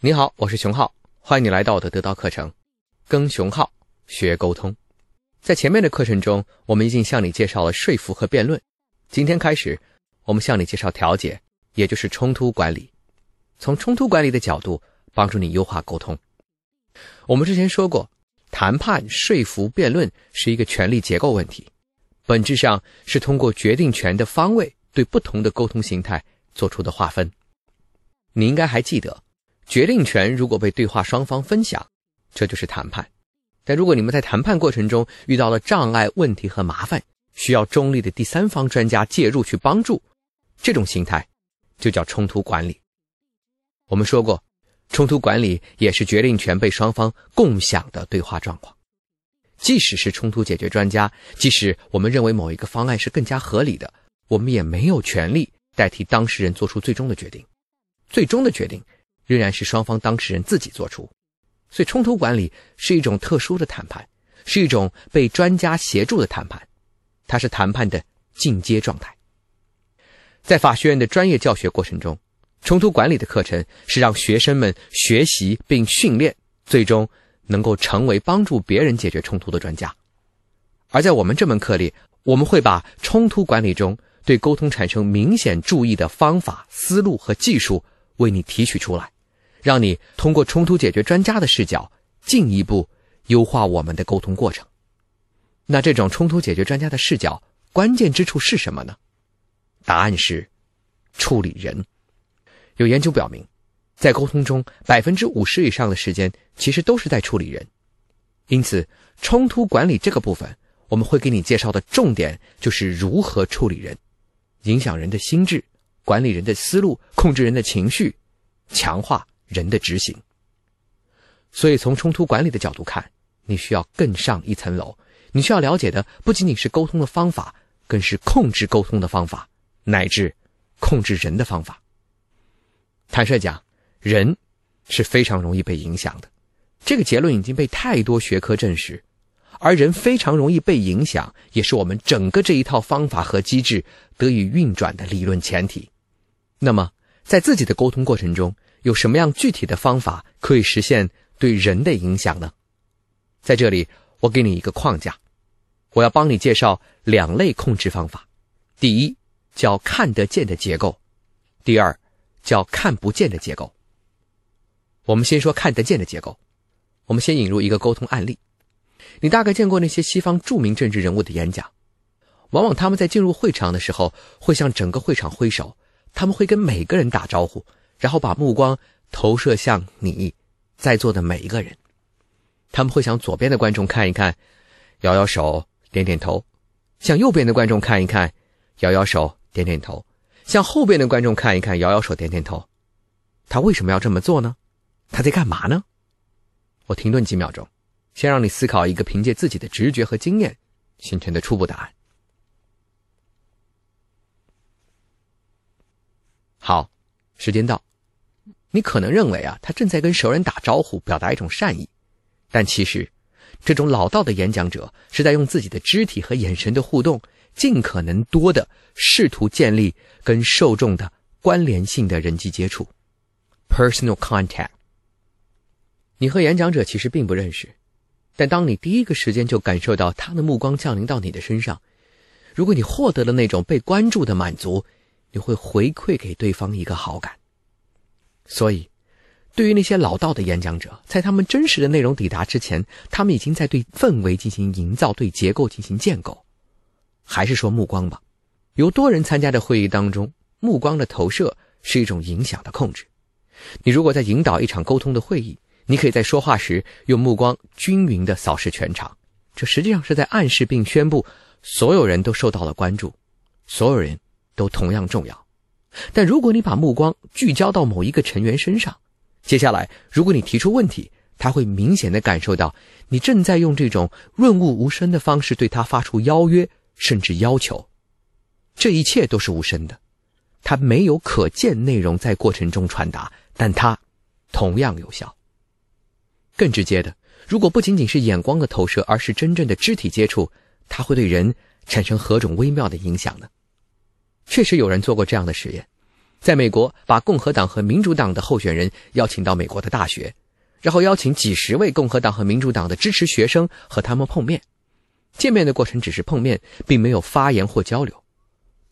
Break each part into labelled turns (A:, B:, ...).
A: 你好，我是熊浩，欢迎你来到我的得到课程，跟熊浩学沟通。在前面的课程中，我们已经向你介绍了说服和辩论。今天开始，我们向你介绍调解，也就是冲突管理。从冲突管理的角度，帮助你优化沟通。我们之前说过，谈判、说服、辩论是一个权力结构问题，本质上是通过决定权的方位对不同的沟通形态做出的划分。你应该还记得。决定权如果被对话双方分享，这就是谈判；但如果你们在谈判过程中遇到了障碍、问题和麻烦，需要中立的第三方专家介入去帮助，这种形态就叫冲突管理。我们说过，冲突管理也是决定权被双方共享的对话状况。即使是冲突解决专家，即使我们认为某一个方案是更加合理的，我们也没有权利代替当事人做出最终的决定。最终的决定。仍然是双方当事人自己做出，所以冲突管理是一种特殊的谈判，是一种被专家协助的谈判，它是谈判的进阶状态。在法学院的专业教学过程中，冲突管理的课程是让学生们学习并训练，最终能够成为帮助别人解决冲突的专家。而在我们这门课里，我们会把冲突管理中对沟通产生明显注意的方法、思路和技术为你提取出来。让你通过冲突解决专家的视角，进一步优化我们的沟通过程。那这种冲突解决专家的视角，关键之处是什么呢？答案是处理人。有研究表明，在沟通中，百分之五十以上的时间其实都是在处理人。因此，冲突管理这个部分，我们会给你介绍的重点就是如何处理人，影响人的心智，管理人的思路，控制人的情绪，强化。人的执行，所以从冲突管理的角度看，你需要更上一层楼。你需要了解的不仅仅是沟通的方法，更是控制沟通的方法，乃至控制人的方法。坦率讲，人是非常容易被影响的，这个结论已经被太多学科证实。而人非常容易被影响，也是我们整个这一套方法和机制得以运转的理论前提。那么，在自己的沟通过程中，有什么样具体的方法可以实现对人的影响呢？在这里，我给你一个框架，我要帮你介绍两类控制方法。第一叫看得见的结构，第二叫看不见的结构。我们先说看得见的结构。我们先引入一个沟通案例。你大概见过那些西方著名政治人物的演讲，往往他们在进入会场的时候会向整个会场挥手，他们会跟每个人打招呼。然后把目光投射向你在座的每一个人，他们会向左边的观众看一看，摇摇手，点点头；向右边的观众看一看，摇摇手，点点头；向后边的观众看一看，摇摇手，点点头。他为什么要这么做呢？他在干嘛呢？我停顿几秒钟，先让你思考一个凭借自己的直觉和经验形成的初步答案。好。时间到，你可能认为啊，他正在跟熟人打招呼，表达一种善意，但其实，这种老道的演讲者是在用自己的肢体和眼神的互动，尽可能多的试图建立跟受众的关联性的人际接触，personal contact。你和演讲者其实并不认识，但当你第一个时间就感受到他的目光降临到你的身上，如果你获得了那种被关注的满足。你会回馈给对方一个好感，所以，对于那些老道的演讲者，在他们真实的内容抵达之前，他们已经在对氛围进行营造，对结构进行建构。还是说目光吧，由多人参加的会议当中，目光的投射是一种影响的控制。你如果在引导一场沟通的会议，你可以在说话时用目光均匀的扫视全场，这实际上是在暗示并宣布所有人都受到了关注，所有人。都同样重要，但如果你把目光聚焦到某一个成员身上，接下来如果你提出问题，他会明显的感受到你正在用这种润物无声的方式对他发出邀约甚至要求。这一切都是无声的，他没有可见内容在过程中传达，但它同样有效。更直接的，如果不仅仅是眼光的投射，而是真正的肢体接触，它会对人产生何种微妙的影响呢？确实有人做过这样的实验，在美国把共和党和民主党的候选人邀请到美国的大学，然后邀请几十位共和党和民主党的支持学生和他们碰面。见面的过程只是碰面，并没有发言或交流。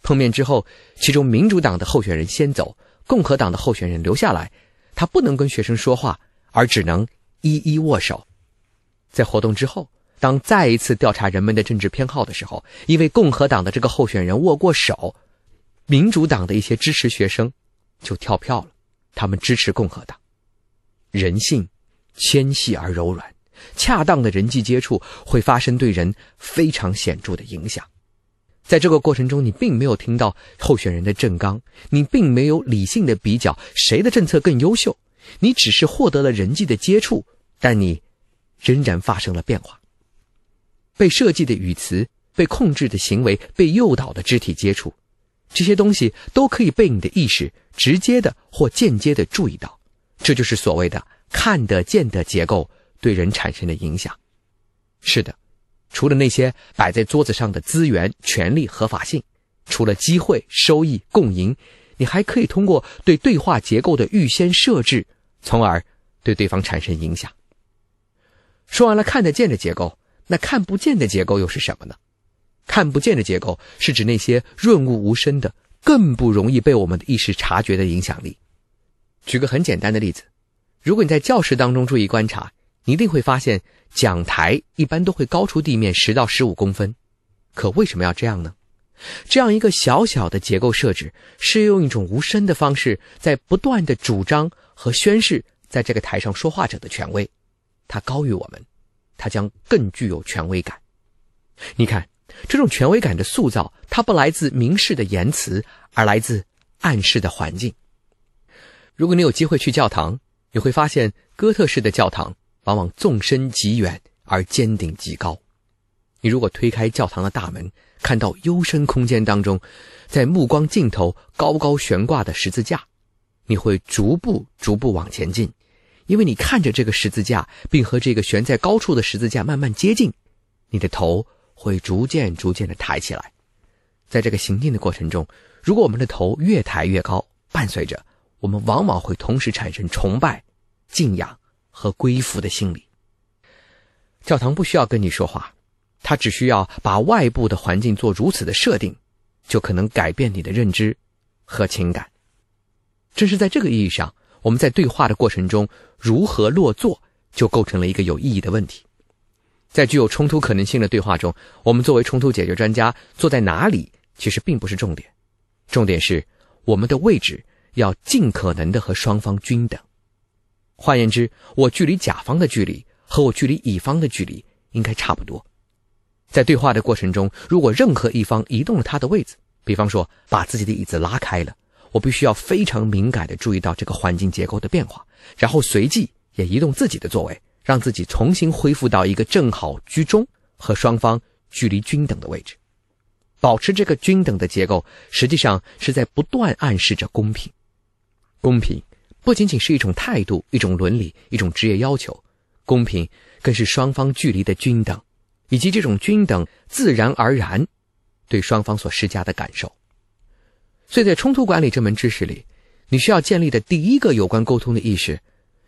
A: 碰面之后，其中民主党的候选人先走，共和党的候选人留下来。他不能跟学生说话，而只能一一握手。在活动之后，当再一次调查人们的政治偏好的时候，因为共和党的这个候选人握过手，民主党的一些支持学生就跳票了，他们支持共和党。人性纤细而柔软，恰当的人际接触会发生对人非常显著的影响。在这个过程中，你并没有听到候选人的正纲，你并没有理性的比较谁的政策更优秀，你只是获得了人际的接触，但你仍然发生了变化。被设计的语词、被控制的行为、被诱导的肢体接触，这些东西都可以被你的意识直接的或间接的注意到。这就是所谓的看得见的结构对人产生的影响。是的。除了那些摆在桌子上的资源、权利、合法性，除了机会、收益、共赢，你还可以通过对对话结构的预先设置，从而对对方产生影响。说完了看得见的结构，那看不见的结构又是什么呢？看不见的结构是指那些润物无声的、更不容易被我们的意识察觉的影响力。举个很简单的例子，如果你在教室当中注意观察。你一定会发现，讲台一般都会高出地面十到十五公分。可为什么要这样呢？这样一个小小的结构设置，是用一种无声的方式，在不断的主张和宣示，在这个台上说话者的权威。它高于我们，它将更具有权威感。你看，这种权威感的塑造，它不来自明示的言辞，而来自暗示的环境。如果你有机会去教堂，你会发现哥特式的教堂。往往纵深极远而尖顶极高。你如果推开教堂的大门，看到幽深空间当中，在目光尽头高高悬挂的十字架，你会逐步逐步往前进，因为你看着这个十字架，并和这个悬在高处的十字架慢慢接近，你的头会逐渐逐渐的抬起来。在这个行进的过程中，如果我们的头越抬越高，伴随着我们往往会同时产生崇拜、敬仰。和归附的心理。教堂不需要跟你说话，它只需要把外部的环境做如此的设定，就可能改变你的认知和情感。正是在这个意义上，我们在对话的过程中如何落座，就构成了一个有意义的问题。在具有冲突可能性的对话中，我们作为冲突解决专家坐在哪里，其实并不是重点，重点是我们的位置要尽可能的和双方均等。换言之，我距离甲方的距离和我距离乙方的距离应该差不多。在对话的过程中，如果任何一方移动了他的位置，比方说把自己的椅子拉开了，我必须要非常敏感地注意到这个环境结构的变化，然后随即也移动自己的座位，让自己重新恢复到一个正好居中和双方距离均等的位置。保持这个均等的结构，实际上是在不断暗示着公平，公平。不仅仅是一种态度、一种伦理、一种职业要求，公平更是双方距离的均等，以及这种均等自然而然对双方所施加的感受。所以在冲突管理这门知识里，你需要建立的第一个有关沟通的意识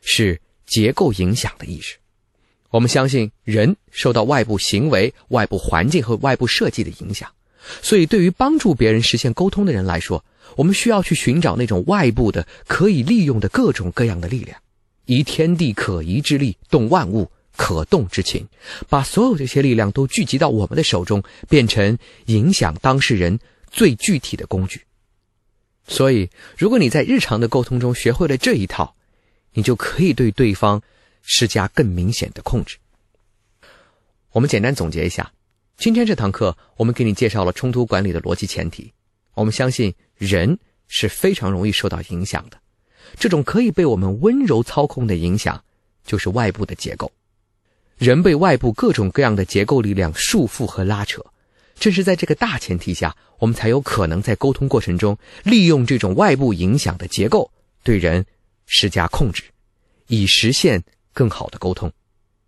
A: 是结构影响的意识。我们相信人受到外部行为、外部环境和外部设计的影响，所以对于帮助别人实现沟通的人来说。我们需要去寻找那种外部的可以利用的各种各样的力量，以天地可移之力动万物可动之情，把所有这些力量都聚集到我们的手中，变成影响当事人最具体的工具。所以，如果你在日常的沟通中学会了这一套，你就可以对对方施加更明显的控制。我们简单总结一下，今天这堂课我们给你介绍了冲突管理的逻辑前提。我们相信人是非常容易受到影响的，这种可以被我们温柔操控的影响，就是外部的结构。人被外部各种各样的结构力量束缚和拉扯，正是在这个大前提下，我们才有可能在沟通过程中利用这种外部影响的结构对人施加控制，以实现更好的沟通。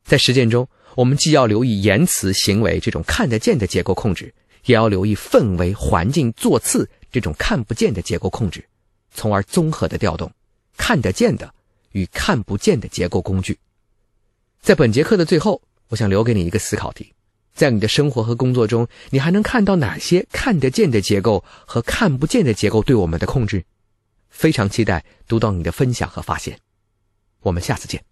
A: 在实践中，我们既要留意言辞、行为这种看得见的结构控制。也要留意氛围、环境、座次这种看不见的结构控制，从而综合的调动看得见的与看不见的结构工具。在本节课的最后，我想留给你一个思考题：在你的生活和工作中，你还能看到哪些看得见的结构和看不见的结构对我们的控制？非常期待读到你的分享和发现。我们下次见。